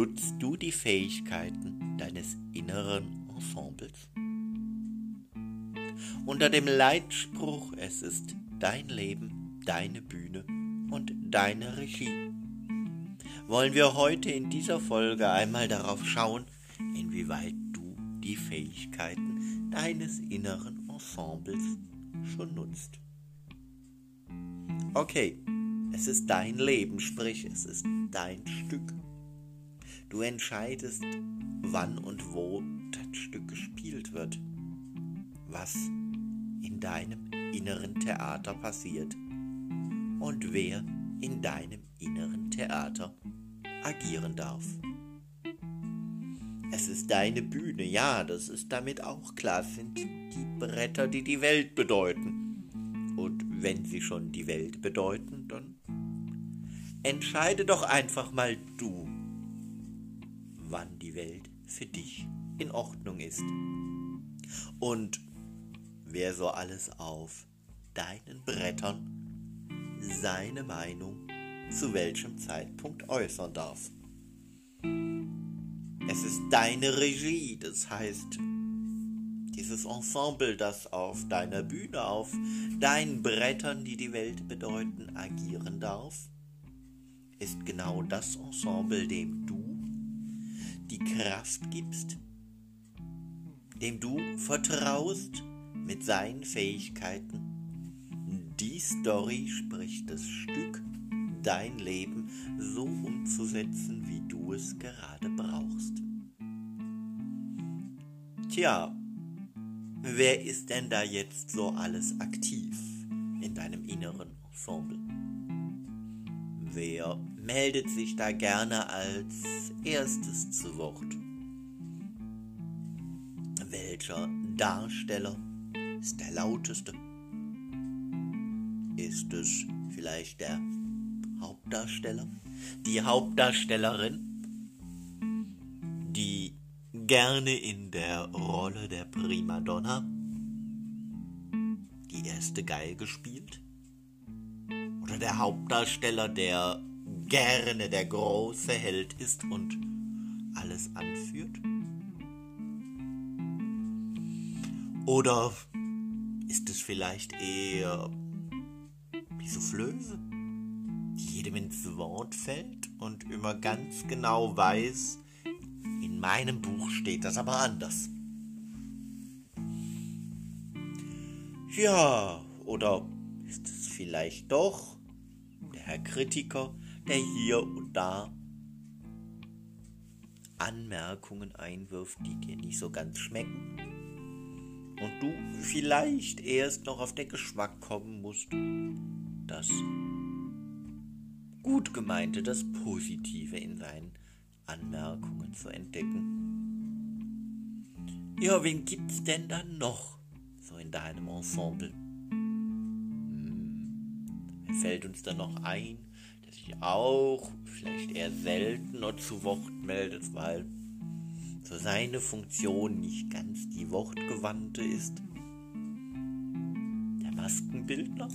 nutzt du die Fähigkeiten deines inneren Ensembles? Unter dem Leitspruch Es ist dein Leben, deine Bühne und deine Regie wollen wir heute in dieser Folge einmal darauf schauen, inwieweit du die Fähigkeiten deines inneren Ensembles schon nutzt. Okay, es ist dein Leben, sprich es ist dein Stück. Du entscheidest, wann und wo das Stück gespielt wird, was in deinem inneren Theater passiert und wer in deinem inneren Theater agieren darf. Es ist deine Bühne, ja, das ist damit auch klar, sind die Bretter, die die Welt bedeuten. Und wenn sie schon die Welt bedeuten, dann entscheide doch einfach mal du, wann die Welt für dich in Ordnung ist. Und wer so alles auf deinen Brettern seine Meinung zu welchem Zeitpunkt äußern darf. Es ist deine Regie, das heißt, dieses Ensemble, das auf deiner Bühne, auf deinen Brettern, die die Welt bedeuten, agieren darf, ist genau das Ensemble, dem du die Kraft gibst, dem du vertraust mit seinen Fähigkeiten. Die Story, sprich das Stück, dein Leben so umzusetzen, wie du es gerade brauchst. Tja, wer ist denn da jetzt so alles aktiv in deinem inneren Ensemble? Wer meldet sich da gerne als erstes zu Wort? Welcher Darsteller ist der lauteste? Ist es vielleicht der Hauptdarsteller, die Hauptdarstellerin, die gerne in der Rolle der Primadonna die erste Geige spielt, oder der Hauptdarsteller, der gerne der große Held ist und alles anführt? Oder ist es vielleicht eher die Soufflöse? jedem ins Wort fällt und immer ganz genau weiß, in meinem Buch steht das aber anders. Ja, oder ist es vielleicht doch der Herr Kritiker, der hier und da Anmerkungen einwirft, die dir nicht so ganz schmecken und du vielleicht erst noch auf den Geschmack kommen musst, dass gut gemeinte, das Positive in seinen Anmerkungen zu entdecken. Ja, wen gibt's denn dann noch so in deinem Ensemble? Hm, fällt uns dann noch ein, auch vielleicht eher seltener zu Wort meldet, weil so seine Funktion nicht ganz die wortgewandte ist? Der Maskenbildner?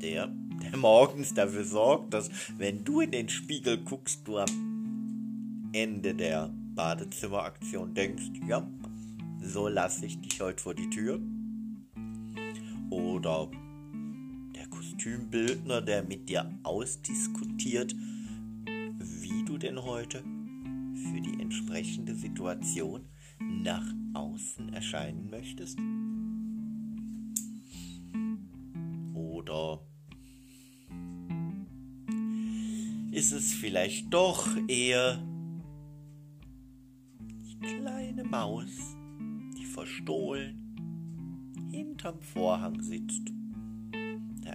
Der der morgens dafür sorgt, dass wenn du in den Spiegel guckst, du am Ende der Badezimmeraktion denkst, ja, so lasse ich dich heute vor die Tür. Oder der Kostümbildner, der mit dir ausdiskutiert, wie du denn heute für die entsprechende Situation nach außen erscheinen möchtest. Oder ist es vielleicht doch eher die kleine Maus, die verstohlen hinterm Vorhang sitzt,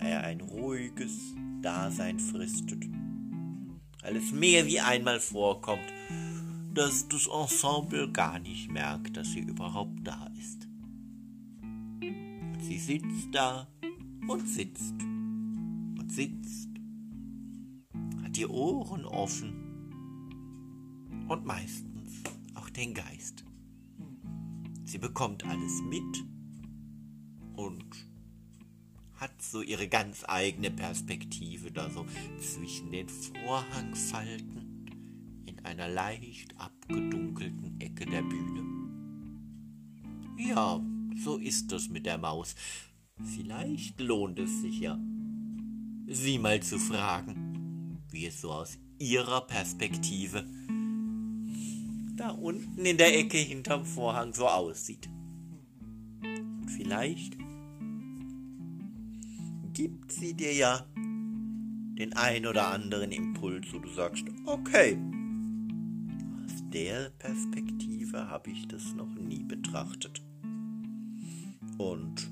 er ein ruhiges Dasein fristet. Weil es mehr wie einmal vorkommt, dass das Ensemble gar nicht merkt, dass sie überhaupt da ist. Sie sitzt da und sitzt und sitzt die Ohren offen und meistens auch den Geist. Sie bekommt alles mit und hat so ihre ganz eigene Perspektive da so zwischen den Vorhangfalten in einer leicht abgedunkelten Ecke der Bühne. Ja, so ist es mit der Maus. Vielleicht lohnt es sich ja, sie mal zu fragen, wie es so aus ihrer Perspektive da unten in der Ecke hinterm Vorhang so aussieht. Und vielleicht gibt sie dir ja den ein oder anderen Impuls, wo du sagst, okay, aus der Perspektive habe ich das noch nie betrachtet. Und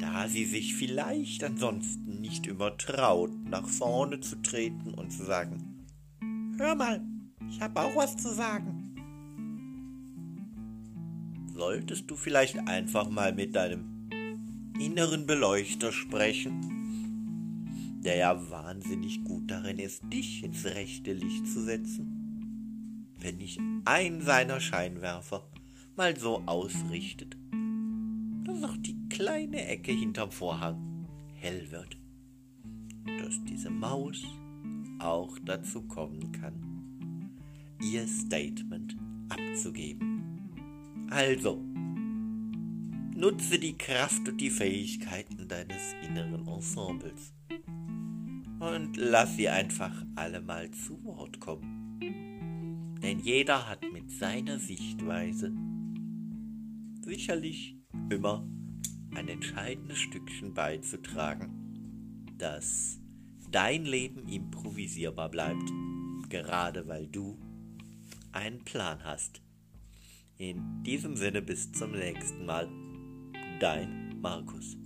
da sie sich vielleicht ansonsten nicht immer traut, nach vorne zu treten und zu sagen, hör mal, ich habe auch was zu sagen. Solltest du vielleicht einfach mal mit deinem inneren Beleuchter sprechen, der ja wahnsinnig gut darin ist, dich ins rechte Licht zu setzen, wenn nicht ein seiner Scheinwerfer mal so ausrichtet, dass auch die kleine Ecke hinterm Vorhang hell wird, dass diese Maus auch dazu kommen kann, ihr Statement abzugeben. Also, Nutze die Kraft und die Fähigkeiten deines inneren Ensembles. Und lass sie einfach alle mal zu Wort kommen. Denn jeder hat mit seiner Sichtweise sicherlich immer ein entscheidendes Stückchen beizutragen, dass dein Leben improvisierbar bleibt, gerade weil du einen Plan hast. In diesem Sinne bis zum nächsten Mal dein Markus.